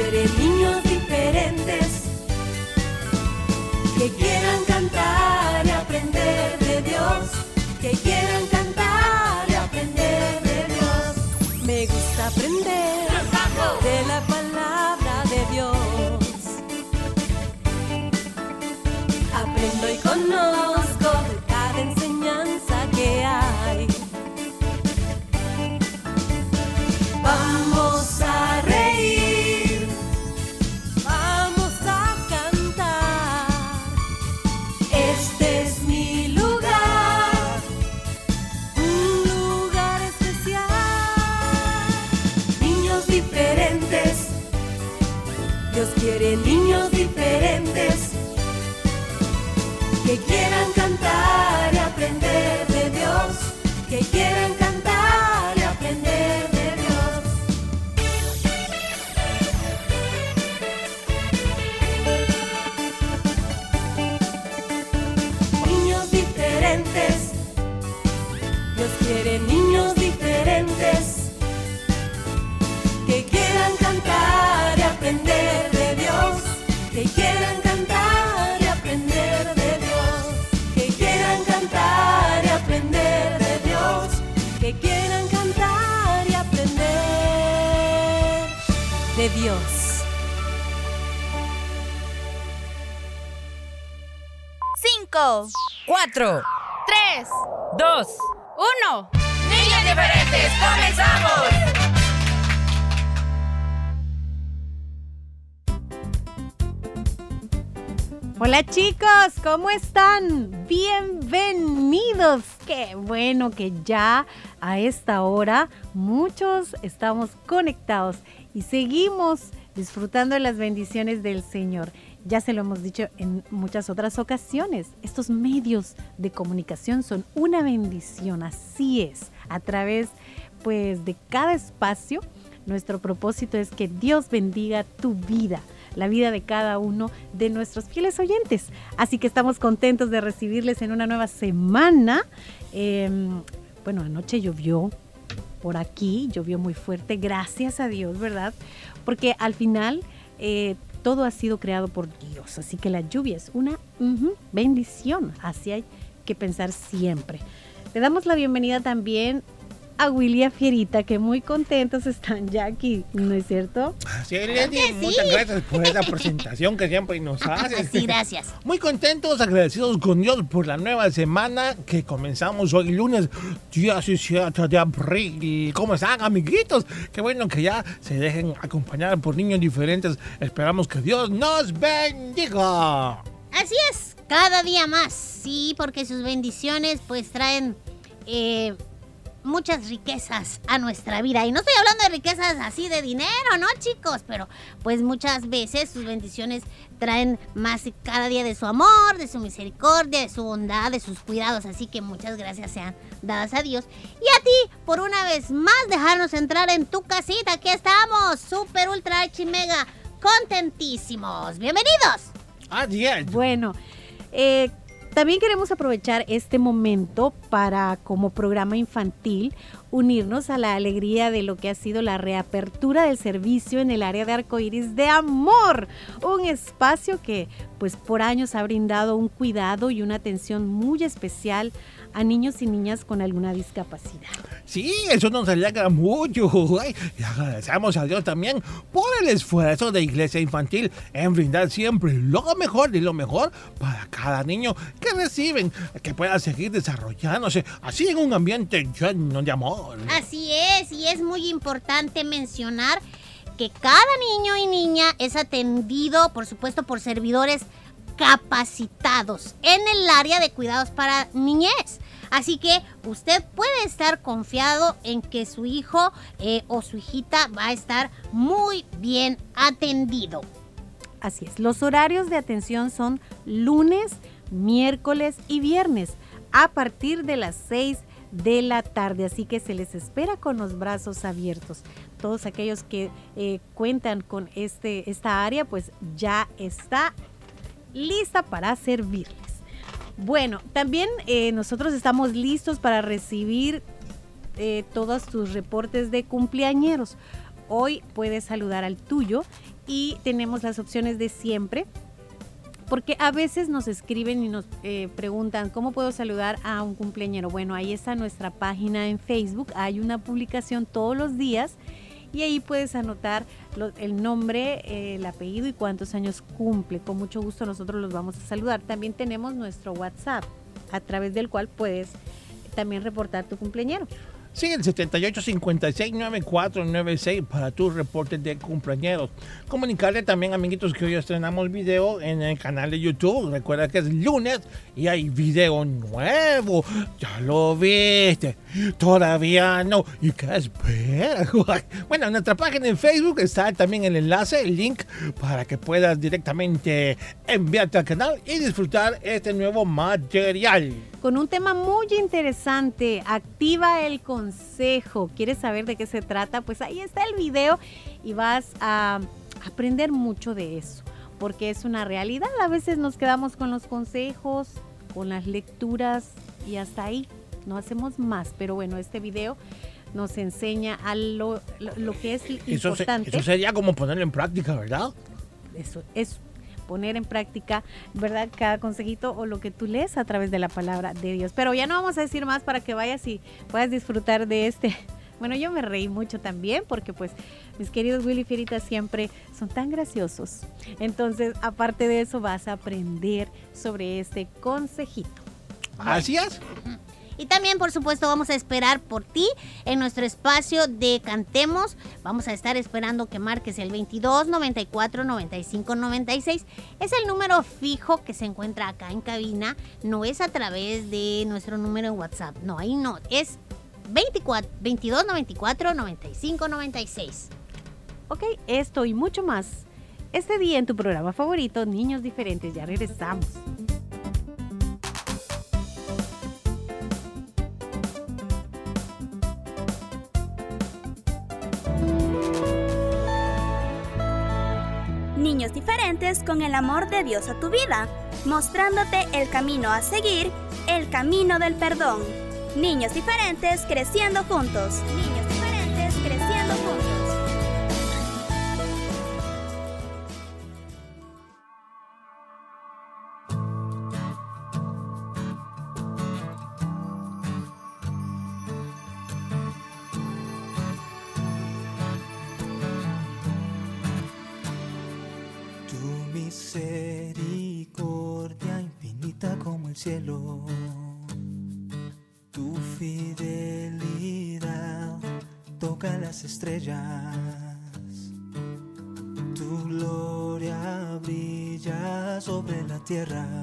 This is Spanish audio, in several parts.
si eres niño de Dios. Cinco, Cuatro, tres, dos, uno. niños diferentes, comenzamos. Hola chicos, ¿cómo están? Bienvenidos. Qué bueno que ya a esta hora muchos estamos conectados y seguimos disfrutando de las bendiciones del Señor. Ya se lo hemos dicho en muchas otras ocasiones, estos medios de comunicación son una bendición, así es, a través pues de cada espacio. Nuestro propósito es que Dios bendiga tu vida la vida de cada uno de nuestros fieles oyentes. Así que estamos contentos de recibirles en una nueva semana. Eh, bueno, anoche llovió por aquí, llovió muy fuerte, gracias a Dios, ¿verdad? Porque al final eh, todo ha sido creado por Dios, así que la lluvia es una bendición, así hay que pensar siempre. Le damos la bienvenida también a William Fierita, que muy contentos están ya aquí, ¿no es cierto? Sí, Lady, muchas gracias por esa presentación que siempre nos haces. Sí, gracias. Muy contentos, agradecidos con Dios por la nueva semana que comenzamos hoy lunes 17 de abril. ¿Cómo están, amiguitos? Qué bueno que ya se dejen acompañar por niños diferentes. Esperamos que Dios nos bendiga. Así es, cada día más. Sí, porque sus bendiciones pues traen eh, muchas riquezas a nuestra vida. Y no estoy hablando de riquezas así de dinero, ¿no, chicos? Pero pues muchas veces sus bendiciones traen más cada día de su amor, de su misericordia, de su bondad, de sus cuidados. Así que muchas gracias sean dadas a Dios. Y a ti, por una vez más, dejarnos entrar en tu casita. Aquí estamos, super, ultra, archi, mega, contentísimos. Bienvenidos. Así es. Bueno, eh, también queremos aprovechar este momento para, como programa infantil, unirnos a la alegría de lo que ha sido la reapertura del servicio en el área de arcoíris de amor. Un espacio que, pues, por años ha brindado un cuidado y una atención muy especial a niños y niñas con alguna discapacidad. Sí, eso nos alegra mucho. Ay, y agradecemos a Dios también por el esfuerzo de Iglesia Infantil en brindar siempre lo mejor de lo mejor para cada niño que reciben, que pueda seguir desarrollándose así en un ambiente lleno de amor. Así es, y es muy importante mencionar que cada niño y niña es atendido, por supuesto, por servidores capacitados en el área de cuidados para niñez. Así que usted puede estar confiado en que su hijo eh, o su hijita va a estar muy bien atendido. Así es, los horarios de atención son lunes, miércoles y viernes a partir de las 6 de la tarde, así que se les espera con los brazos abiertos. Todos aquellos que eh, cuentan con este, esta área, pues ya está lista para servirles. Bueno, también eh, nosotros estamos listos para recibir eh, todos tus reportes de cumpleañeros. Hoy puedes saludar al tuyo y tenemos las opciones de siempre. Porque a veces nos escriben y nos eh, preguntan cómo puedo saludar a un cumpleañero. Bueno, ahí está nuestra página en Facebook. Hay una publicación todos los días y ahí puedes anotar el nombre, eh, el apellido y cuántos años cumple. Con mucho gusto nosotros los vamos a saludar. También tenemos nuestro WhatsApp, a través del cual puedes también reportar tu cumpleañero. Sí, el 78569496 para tus reportes de cumpleaños. Comunicarle también, amiguitos, que hoy estrenamos video en el canal de YouTube. Recuerda que es lunes y hay video nuevo. Ya lo viste. Todavía no. ¿Y qué esperas? Bueno, en nuestra página en Facebook está también el enlace, el link, para que puedas directamente enviarte al canal y disfrutar este nuevo material. con un tema muy interesante. Activa el consejo. ¿Quieres saber de qué se trata? Pues ahí está el video y vas a aprender mucho de eso, porque es una realidad. A veces nos quedamos con los consejos, con las lecturas y hasta ahí. No hacemos más, pero bueno, este video nos enseña a lo, lo- lo que es Eso, se- importante. eso sería como ponerlo en práctica, ¿verdad? eso es poner en práctica, ¿verdad? Cada consejito o lo que tú lees a través de la palabra de Dios. Pero ya no vamos a decir más para que vayas y puedas disfrutar de este. Bueno, yo me reí mucho también porque pues mis queridos Willy Fieritas siempre son tan graciosos. Entonces, aparte de eso, vas a aprender sobre este consejito. Así es. Y también, por supuesto, vamos a esperar por ti en nuestro espacio de Cantemos. Vamos a estar esperando que marques el 22 94 95 96. Es el número fijo que se encuentra acá en cabina. No es a través de nuestro número en WhatsApp. No, ahí no. Es 24, 22 94 95 96. Ok, esto y mucho más. Este día en tu programa favorito, Niños Diferentes, ya regresamos. Niños diferentes con el amor de Dios a tu vida, mostrándote el camino a seguir, el camino del perdón. Niños diferentes creciendo juntos. Cielo, tu fidelidad toca las estrellas, tu gloria brilla sobre la tierra.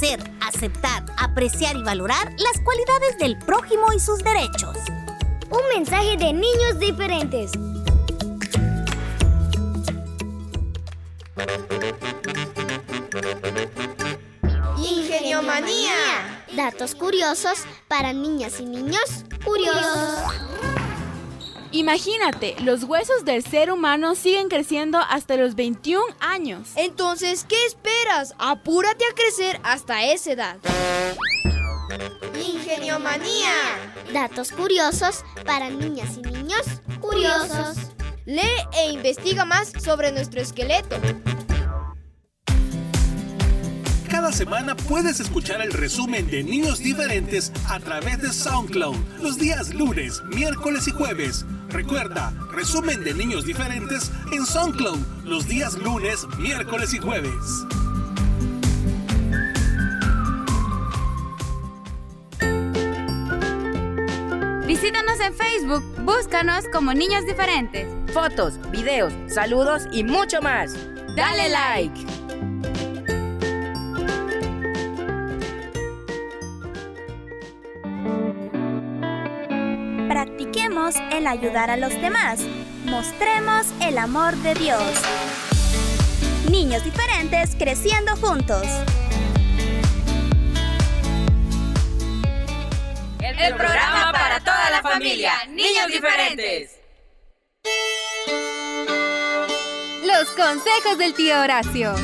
Reconocer, aceptar, apreciar y valorar las cualidades del prójimo y sus derechos. Un mensaje de niños diferentes. Ingeniomanía. Datos curiosos para niñas y niños curiosos. Imagínate, los huesos del ser humano siguen creciendo hasta los 21 años. Entonces, ¿qué esperas? Apúrate a crecer hasta esa edad. Ingeniomanía. Datos curiosos para niñas y niños curiosos. Lee e investiga más sobre nuestro esqueleto. Cada semana puedes escuchar el resumen de Niños Diferentes a través de SoundCloud los días lunes, miércoles y jueves. Recuerda, resumen de Niños Diferentes en SoundCloud los días lunes, miércoles y jueves. Visítanos en Facebook, búscanos como Niños Diferentes. Fotos, videos, saludos y mucho más. Dale like. Practiquemos el ayudar a los demás. Mostremos el amor de Dios. Niños diferentes creciendo juntos. El programa para toda la familia. Niños diferentes. Los consejos del tío Horacio.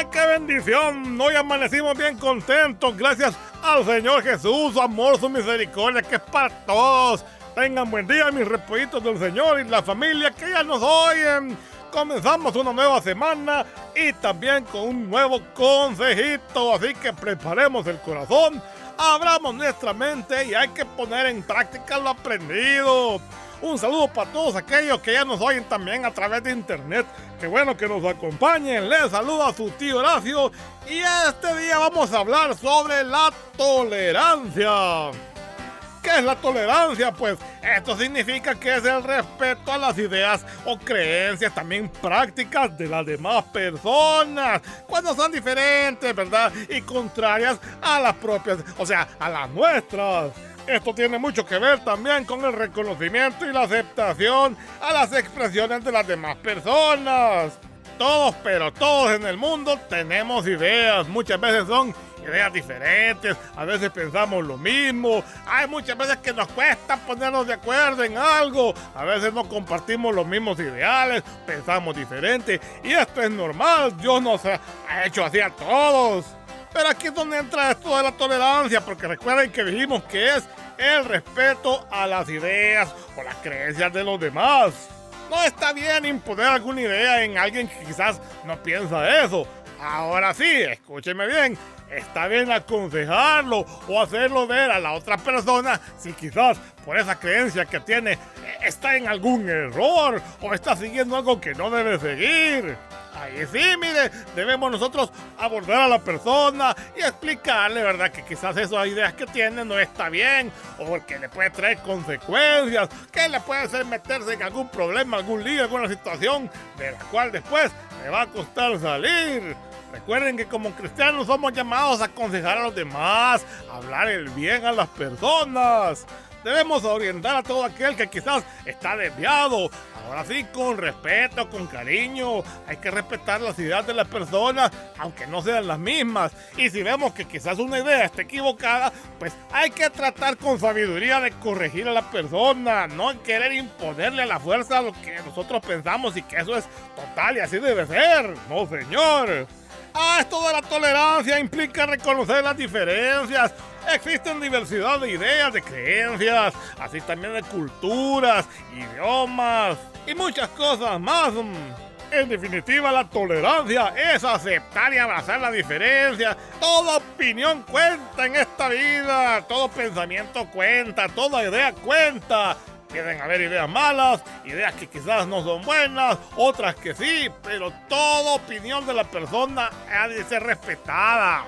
¡Ah, qué bendición! Hoy amanecimos bien contentos gracias al Señor Jesús, su amor, su misericordia, que es para todos. Tengan buen día, mis repollitos del Señor y la familia que ya nos oyen. Comenzamos una nueva semana y también con un nuevo consejito, así que preparemos el corazón, abramos nuestra mente y hay que poner en práctica lo aprendido. Un saludo para todos aquellos que ya nos oyen también a través de internet. Qué bueno que nos acompañen. Les saluda su tío Horacio y este día vamos a hablar sobre la tolerancia. ¿Qué es la tolerancia? Pues esto significa que es el respeto a las ideas o creencias también prácticas de las demás personas cuando son diferentes, ¿verdad? Y contrarias a las propias, o sea, a las nuestras. Esto tiene mucho que ver también con el reconocimiento y la aceptación a las expresiones de las demás personas. Todos, pero todos en el mundo tenemos ideas. Muchas veces son ideas diferentes, a veces pensamos lo mismo, hay muchas veces que nos cuesta ponernos de acuerdo en algo, a veces no compartimos los mismos ideales, pensamos diferente y esto es normal, Dios nos ha hecho así a todos. Pero aquí es donde entra esto de la tolerancia, porque recuerden que dijimos que es el respeto a las ideas o las creencias de los demás. No está bien imponer alguna idea en alguien que quizás no piensa eso. Ahora sí, escúcheme bien, está bien aconsejarlo o hacerlo ver a la otra persona si quizás por esa creencia que tiene está en algún error o está siguiendo algo que no debe seguir. Ahí sí, mire, debemos nosotros abordar a la persona y explicarle, ¿verdad? Que quizás esas ideas que tiene no está bien o que le puede traer consecuencias, que le puede hacer meterse en algún problema, algún lío, alguna situación de la cual después le va a costar salir. Recuerden que como cristianos somos llamados a aconsejar a los demás, a hablar el bien a las personas. Debemos orientar a todo aquel que quizás está desviado. Ahora sí, con respeto, con cariño. Hay que respetar las ideas de las personas, aunque no sean las mismas. Y si vemos que quizás una idea está equivocada, pues hay que tratar con sabiduría de corregir a la persona. No querer imponerle a la fuerza lo que nosotros pensamos y que eso es total y así debe ser. No, señor. Ah, esto de la tolerancia implica reconocer las diferencias. Existen diversidad de ideas, de creencias, así también de culturas, idiomas y muchas cosas más. En definitiva, la tolerancia es aceptar y abrazar la diferencia. Toda opinión cuenta en esta vida, todo pensamiento cuenta, toda idea cuenta. Pueden haber ideas malas, ideas que quizás no son buenas, otras que sí, pero toda opinión de la persona ha de ser respetada.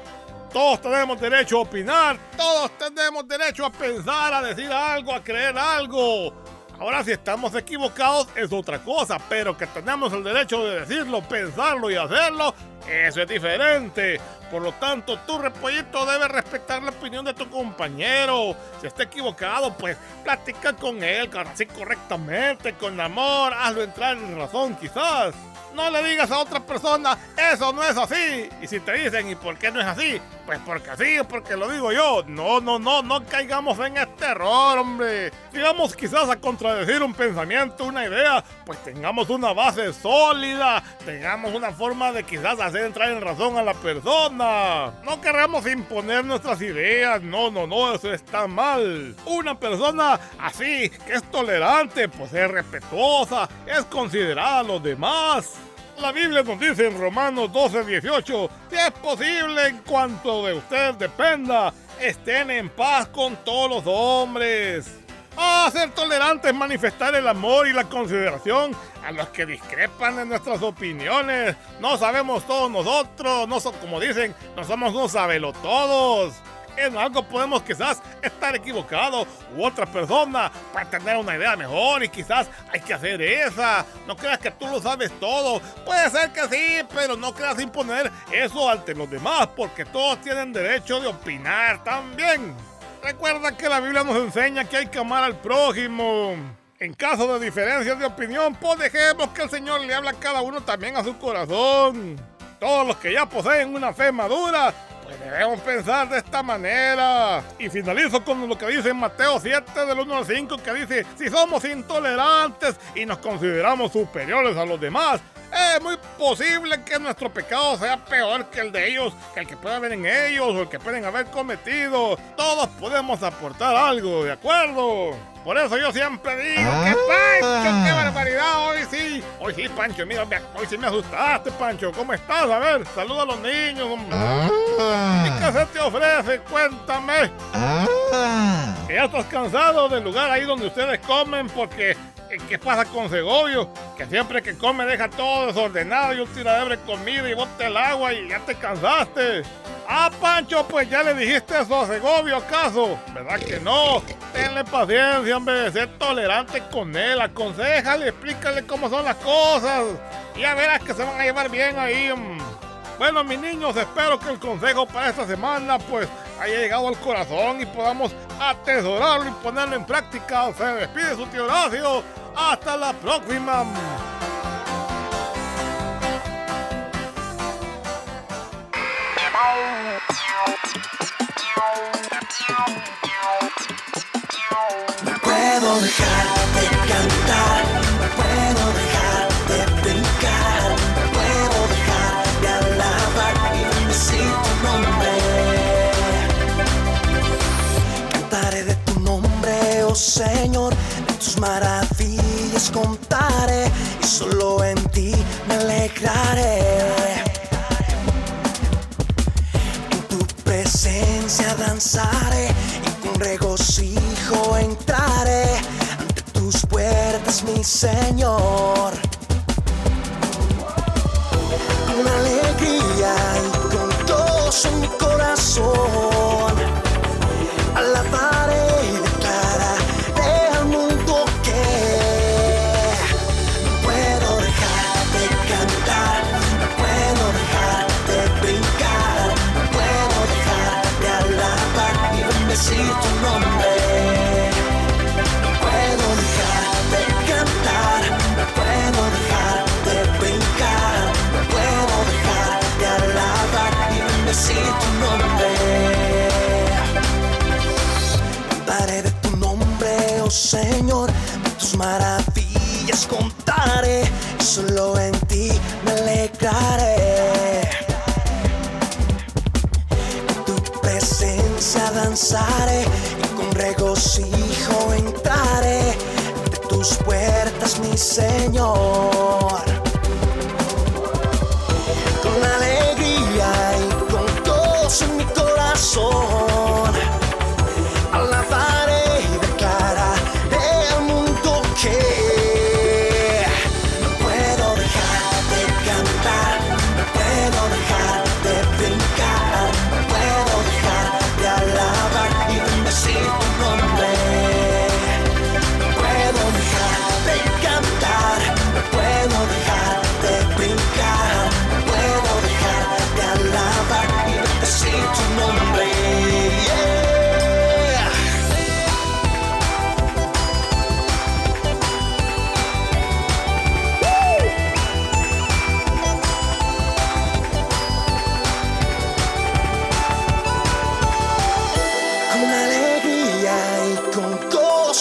Todos tenemos derecho a opinar, todos tenemos derecho a pensar, a decir algo, a creer algo. Ahora si estamos equivocados es otra cosa, pero que tenemos el derecho de decirlo, pensarlo y hacerlo, eso es diferente. Por lo tanto, tu repollito debe respetar la opinión de tu compañero. Si está equivocado, pues platica con él, así correctamente, con amor, hazlo entrar en razón quizás. No le digas a otra persona, eso no es así. Y si te dicen, ¿y por qué no es así? Pues porque así, porque lo digo yo. No, no, no, no caigamos en este error, hombre. Si vamos quizás a contradecir un pensamiento, una idea, pues tengamos una base sólida, tengamos una forma de quizás hacer entrar en razón a la persona. No queremos imponer nuestras ideas, no, no, no, eso está mal. Una persona así, que es tolerante, pues es respetuosa, es considerada a los demás. La Biblia nos dice en Romanos 12, 18, si es posible en cuanto de usted dependa, estén en paz con todos los hombres. Ah, ser tolerante es manifestar el amor y la consideración a los que discrepan de nuestras opiniones. No sabemos todos nosotros, no son como dicen, no somos unos todos en algo podemos quizás estar equivocados u otra persona para tener una idea mejor y quizás hay que hacer esa. No creas que tú lo sabes todo. Puede ser que sí, pero no creas imponer eso ante los demás porque todos tienen derecho de opinar también. Recuerda que la Biblia nos enseña que hay que amar al prójimo. En caso de diferencias de opinión, pues dejemos que el Señor le habla a cada uno también a su corazón. Todos los que ya poseen una fe madura Debemos pensar de esta manera. Y finalizo con lo que dice Mateo 7 del 1 al 5 que dice, si somos intolerantes y nos consideramos superiores a los demás, es muy posible que nuestro pecado sea peor que el de ellos, que el que pueda haber en ellos o el que pueden haber cometido. Todos podemos aportar algo, ¿de acuerdo? Por eso yo siempre digo que Pancho, qué ah. barbaridad, hoy sí. Hoy sí, Pancho, mira, hoy sí me asustaste, Pancho. ¿Cómo estás? A ver, saluda a los niños, hombre. Ah. ¿Y qué se te ofrece? Cuéntame. Ah. Que ya estás cansado del lugar ahí donde ustedes comen porque ¿qué pasa con Segovio? Que siempre que come deja todo desordenado y un tiradero de comida y bota el agua y ya te cansaste. Ah, Pancho, pues ya le dijiste eso a Segovio, ¿acaso? ¿Verdad que no? Tenle paciencia, hombre, ser tolerante con él. Aconsejale, explícale cómo son las cosas. Y ya verás que se van a llevar bien ahí. Mm. Bueno, mis niños, espero que el consejo para esta semana, pues, haya llegado al corazón y podamos atesorarlo y ponerlo en práctica. Se despide su tío Horacio. Hasta la próxima. No puedo dejar de cantar, no puedo dejar de brincar, no puedo dejar de alabar y decir tu nombre. Cantaré de tu nombre, oh Señor, de tus maravillas contaré y solo en ti me alegraré. presencia danzaré y con regocijo entraré ante tus puertas, mi Señor. Con alegría y con gozo en mi corazón, maravillas contaré, solo en ti me alegraré. En tu presencia danzaré y con regocijo entraré de tus puertas, mi Señor.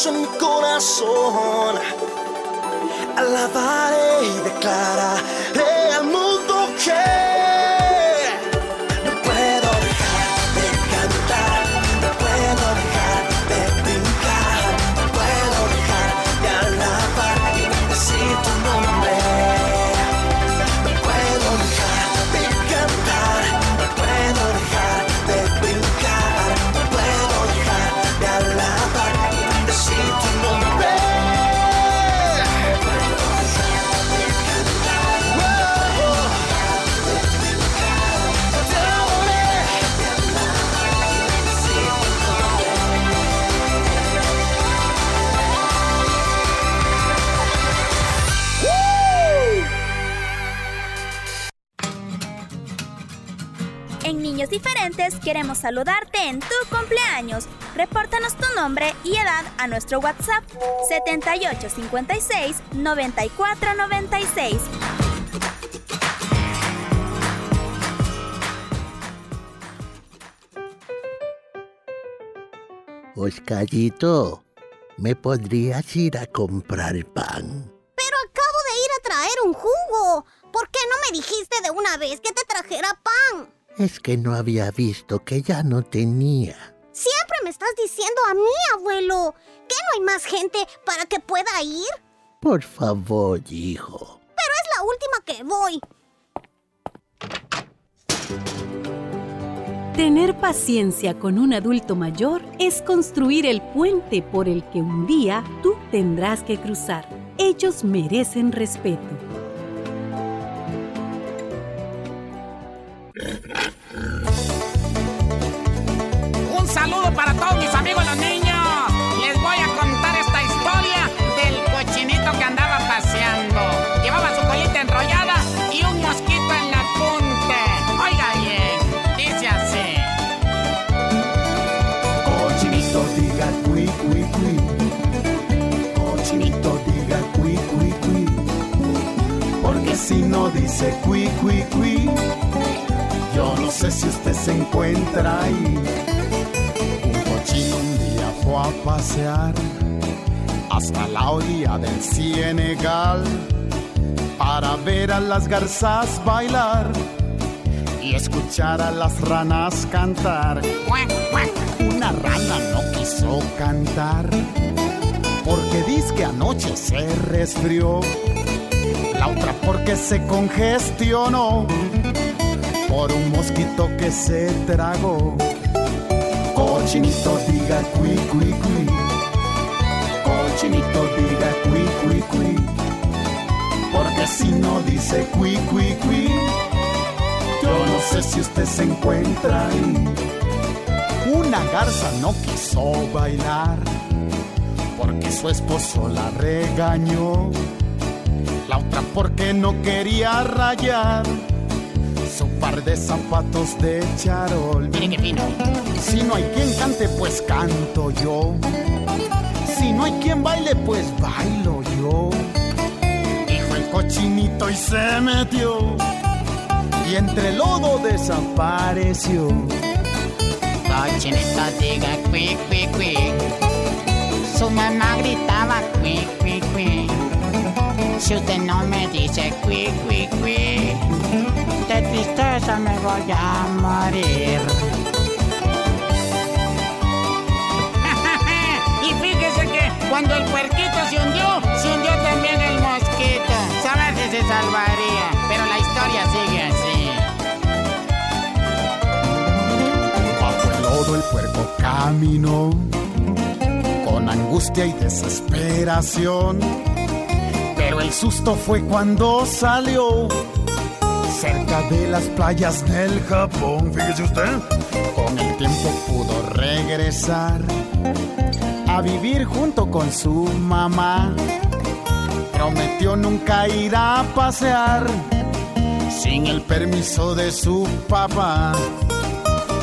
en mi corazón. Alabaré y declararé Queremos saludarte en tu cumpleaños. Repórtanos tu nombre y edad a nuestro WhatsApp 7856 9496. Oscarito, ¿me podrías ir a comprar pan? Pero acabo de ir a traer un jugo. ¿Por qué no me dijiste de una vez que te trajera pan? Es que no había visto que ya no tenía. Siempre me estás diciendo a mí, abuelo. ¿Que no hay más gente para que pueda ir? Por favor, hijo. Pero es la última que voy. Tener paciencia con un adulto mayor es construir el puente por el que un día tú tendrás que cruzar. Ellos merecen respeto. Si dice cui cui cui, yo no sé si usted se encuentra ahí. Un cochino un día fue a pasear hasta la orilla del Senegal para ver a las garzas bailar y escuchar a las ranas cantar. Una rana no quiso cantar porque dice que anoche se resfrió. La otra porque se congestionó por un mosquito que se tragó. Cochinito diga cui cui cui. Cochinito diga cui cui cui. Porque si no dice cui cui cui, yo no sé si usted se encuentra ahí. Una garza no quiso bailar porque su esposo la regañó. La otra porque no quería rayar su par de zapatos de charol. Mire qué fino. Si no hay quien cante, pues canto yo. Si no hay quien baile, pues bailo yo. Dijo el cochinito y se metió. Y entre el lodo desapareció. Cochinito diga cui cui cui. Su mamá gritaba cui cui cui. Si usted no me dice cui cui cui, de tristeza me voy a morir. y fíjese que cuando el puerquito se hundió, se hundió también el mosquito. Sabe si se salvaría, pero la historia sigue así. Bajo el lodo el puerco caminó con angustia y desesperación. El susto fue cuando salió cerca de las playas del Japón. Fíjese usted, con el tiempo pudo regresar a vivir junto con su mamá. Prometió nunca ir a pasear sin el permiso de su papá.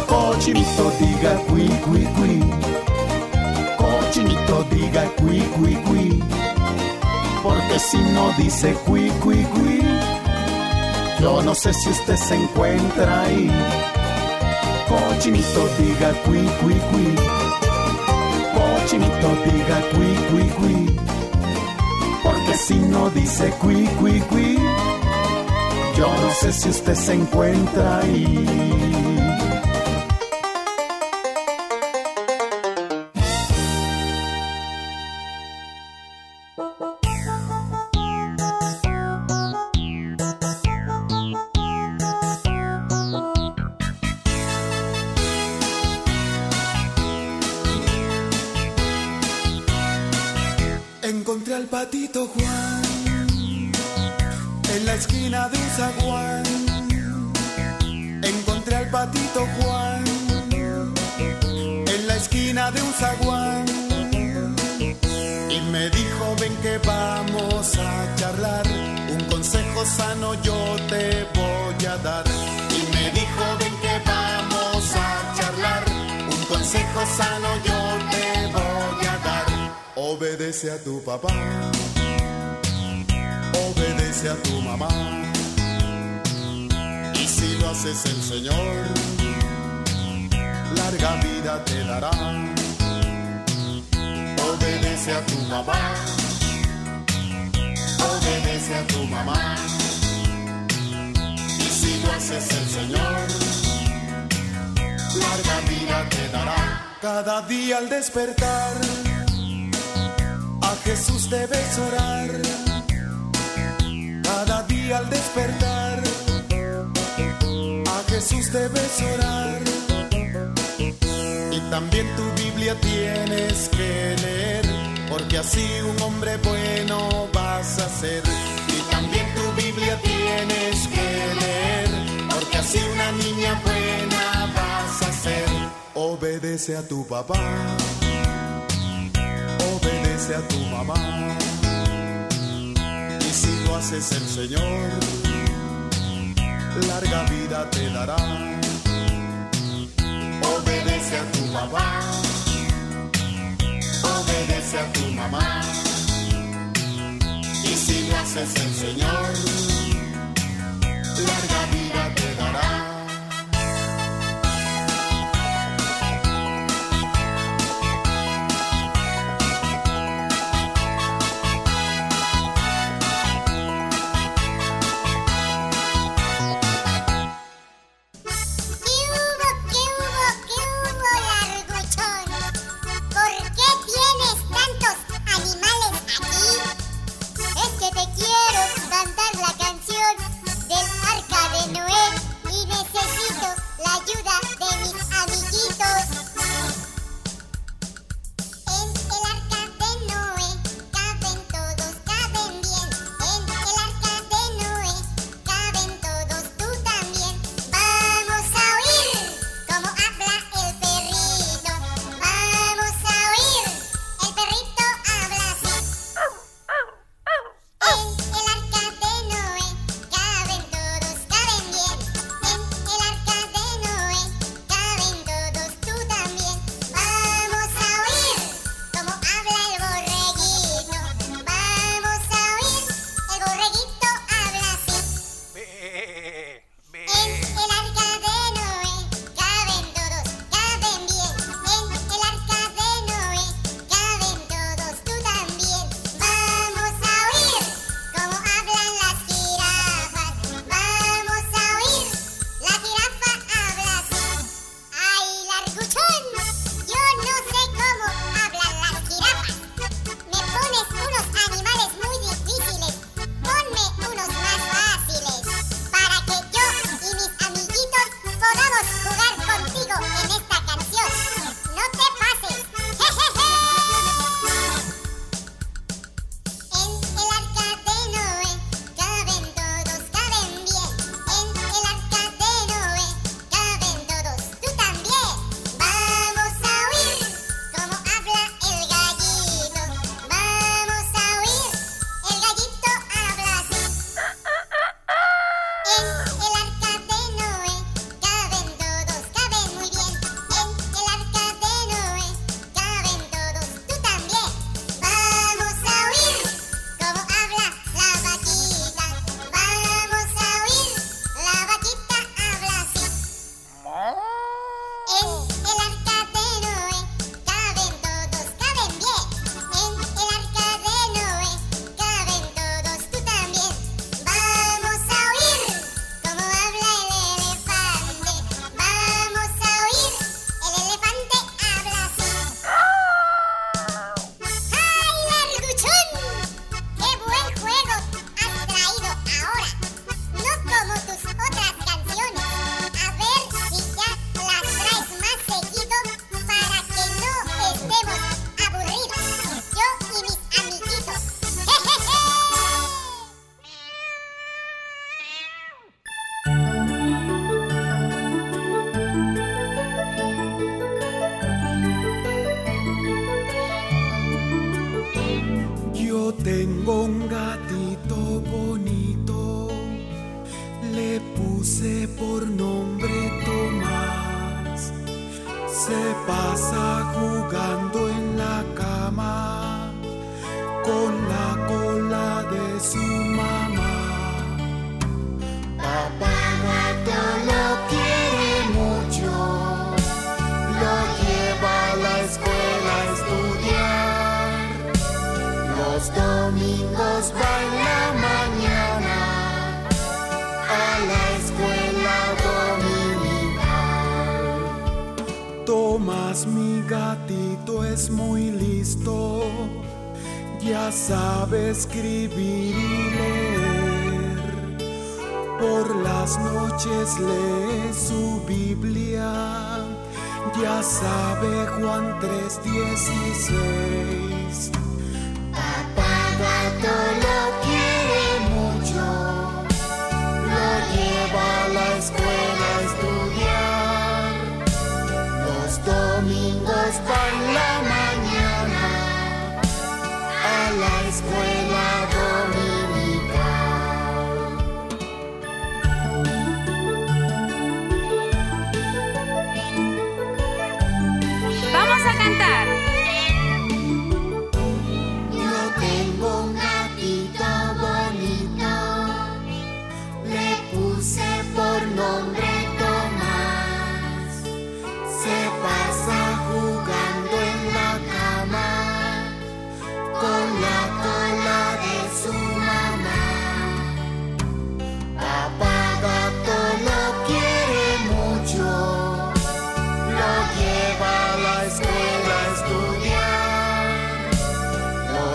Cochinito diga cui cui cui. Cochinito diga cui cui cui. Porque si no dice cui cui cui, yo no sé si usted se encuentra ahí. Cochinito diga cui cui cui. Cochinito diga cui, cui, cui. Porque si no dice cui, cui, cui, yo no sé si usted se encuentra ahí. Lo haces el Señor, larga vida te dará. Cada día al despertar, a Jesús debes orar. Cada día al despertar, a Jesús debes orar. Y también tu Biblia tienes que leer, porque así un hombre bueno vas a ser. Y también tu Biblia tienes que leer, porque así una niña buena vas a ser. Obedece a tu papá, obedece a tu mamá. Y si lo haces el Señor, larga vida te dará obedece a tu papá, obedece a tu mamá. Y si lo haces el Señor, larga vida gatito es muy listo, ya sabe escribir y leer. Por las noches lee su Biblia, ya sabe Juan 3:16.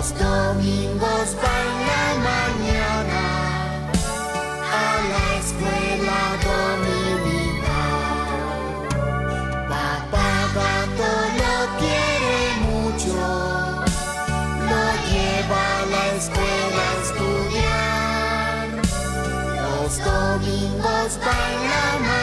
los domingos para la mañana a la escuela dominical. Papá gato lo quiere mucho, lo lleva a la escuela a estudiar. Los domingos para la mañana.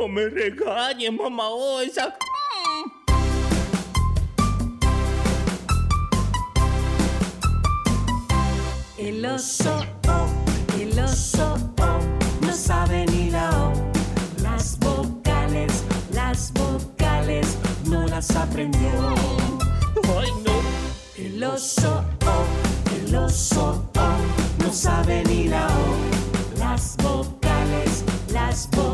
No me regañes, mamá Osa. El oso, oh, el oso, oh, no sabe ni la O. Las vocales, las vocales, no las aprendió. Ay, no. El oso, oh, el oso, oh, no sabe ni la O. Las vocales, las vocales,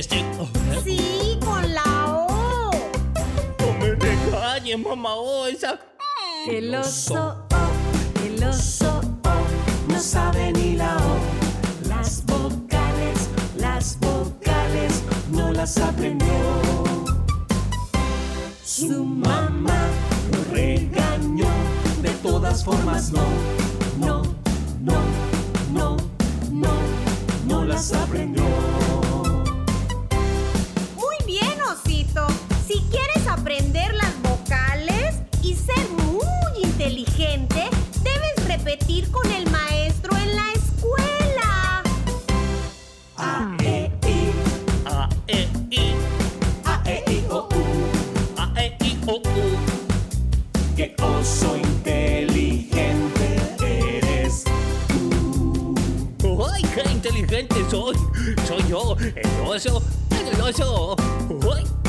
Este. Sí, con la O. No me regañes, mamá Osa. El oso, oh, el oso, oh, no sabe ni la O. Las vocales, las vocales, no las aprendió. Su mamá lo regañó, de todas formas no, no, no, no, no, no las aprendió. Inteligente soy! Soy yo, el oso, el oso. ¡Ay! A,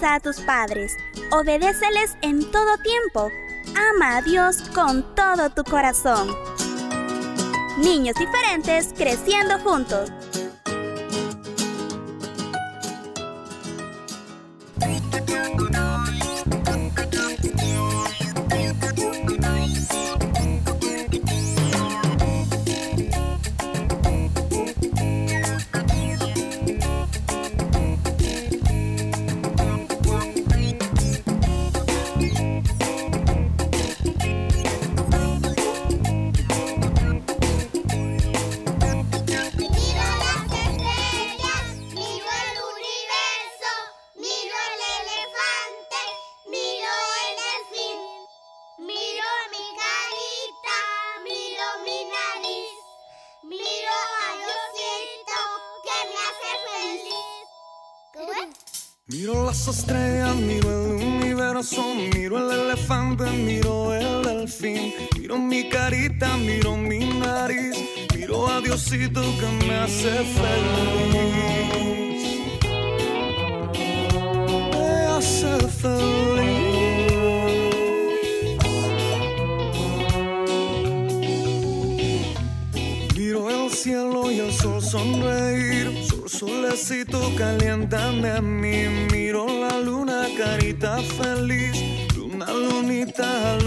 A tus padres, obedéceles en todo tiempo, ama a Dios con todo tu corazón. Niños diferentes creciendo juntos. Miro que me hace feliz. Me hace feliz. sol sonreír, sol solecito caliéntame a mí. Miro la luna, carita feliz, luna lunita,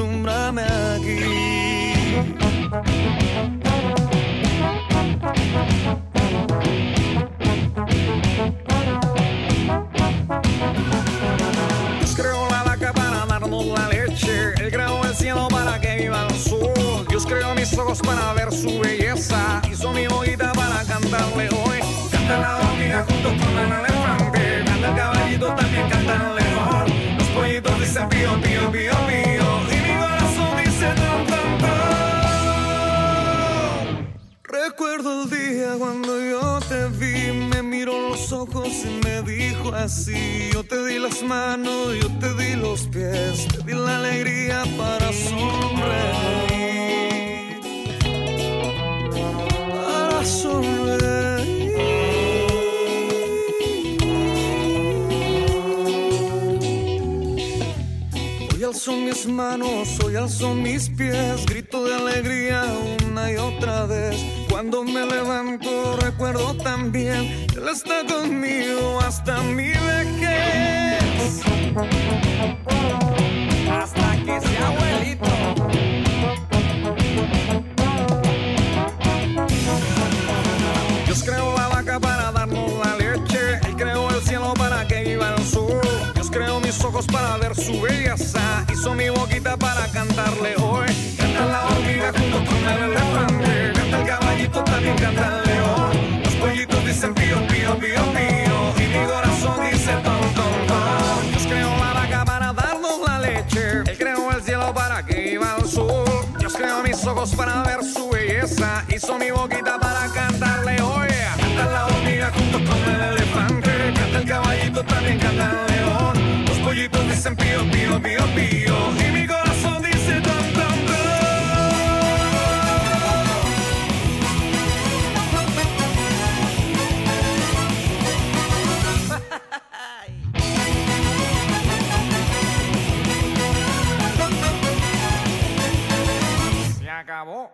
su belleza. Hizo mi boquita para cantarle hoy. Canta la hormiga junto con el elefante. Canta el caballito, también canta el. Los pollitos dicen pío, pío, pío, pío. Y mi corazón dice tan, tan, tan. Recuerdo el día cuando yo te vi, me miró los ojos y me dijo así, yo te di las manos, yo te di los pies, te di la alegría para sonreír. Alzo mis manos, hoy alzo mis pies, grito de alegría una y otra vez. Cuando me levanto recuerdo también, Él está conmigo hasta mi vejez. Hasta que sea abuelito. Dios creó la ojos para ver su belleza. Hizo mi boquita para cantarle hoy. Canta la hormiga junto con el elefante. Canta el caballito, también canta el león. Los pollitos dicen pío, pío, pío, pío. Y mi corazón dice ton, ton, ton. Dios creó la vaca para darnos la leche. Él creó el cielo para que viva el sol. Dios creó mis ojos para ver su belleza. Hizo mi boquita para cantarle hoy. Canta la hormiga junto con el elefante. Canta el caballito, también canta el dicen pío, pío, pío, pío. Y mi corazón dice ton, ton, Se acabó.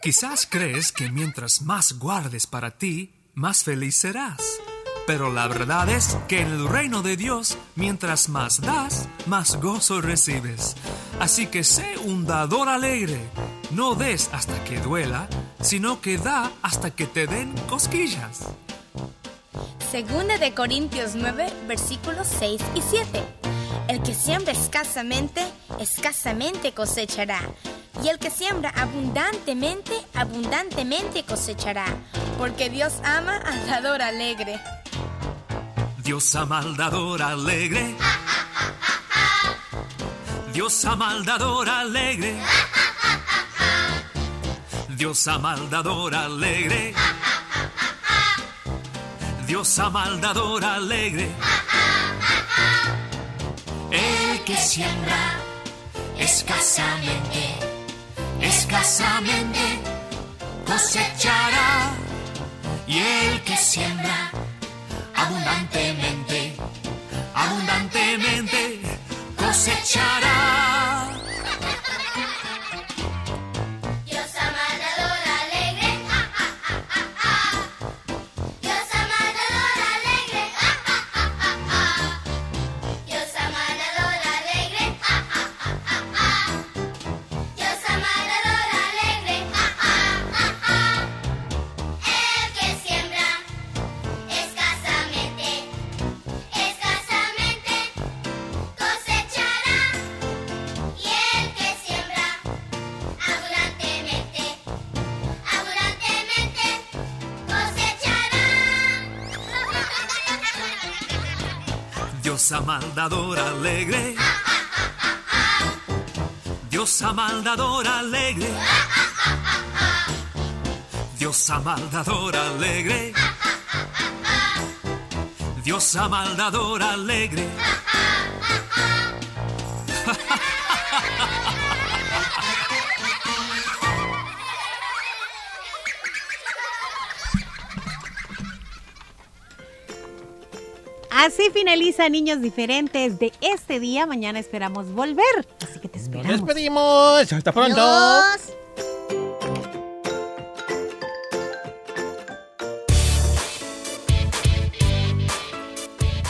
Quizás crees que mientras más guardes para ti, más feliz serás. Pero la verdad es que en el reino de Dios, mientras más das, más gozo recibes. Así que sé un dador alegre. No des hasta que duela, sino que da hasta que te den cosquillas. Segunda de Corintios 9, versículos 6 y 7. El que siembra escasamente, escasamente cosechará. Y el que siembra abundantemente, abundantemente cosechará. Porque Dios ama al dador alegre. Dios ama al dador alegre. Dios ama al dador alegre. Dios ama al dador alegre. Dios ama al dador alegre. El que siembra escasamente, escasamente cosechará. Y el que siembra abundantemente, abundantemente cosechará. Cosechará. Dios ama al dador alegre. Dios ama al dador alegre. Dios ama al dador alegre. Dios ama al dador alegre. Así finaliza Niños Diferentes de este día. Mañana esperamos volver. Así que te esperamos. Nos despedimos. Hasta pronto.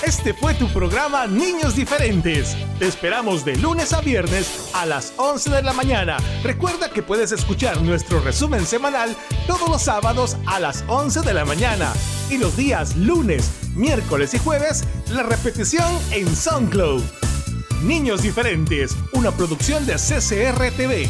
Este fue tu programa Niños Diferentes. Te esperamos de lunes a viernes a las 11 de la mañana. Recuerda que puedes escuchar nuestro resumen semanal todos los sábados a las 11 de la mañana y los días lunes miércoles y jueves, la repetición en SoundCloud. Niños Diferentes, una producción de CCR TV.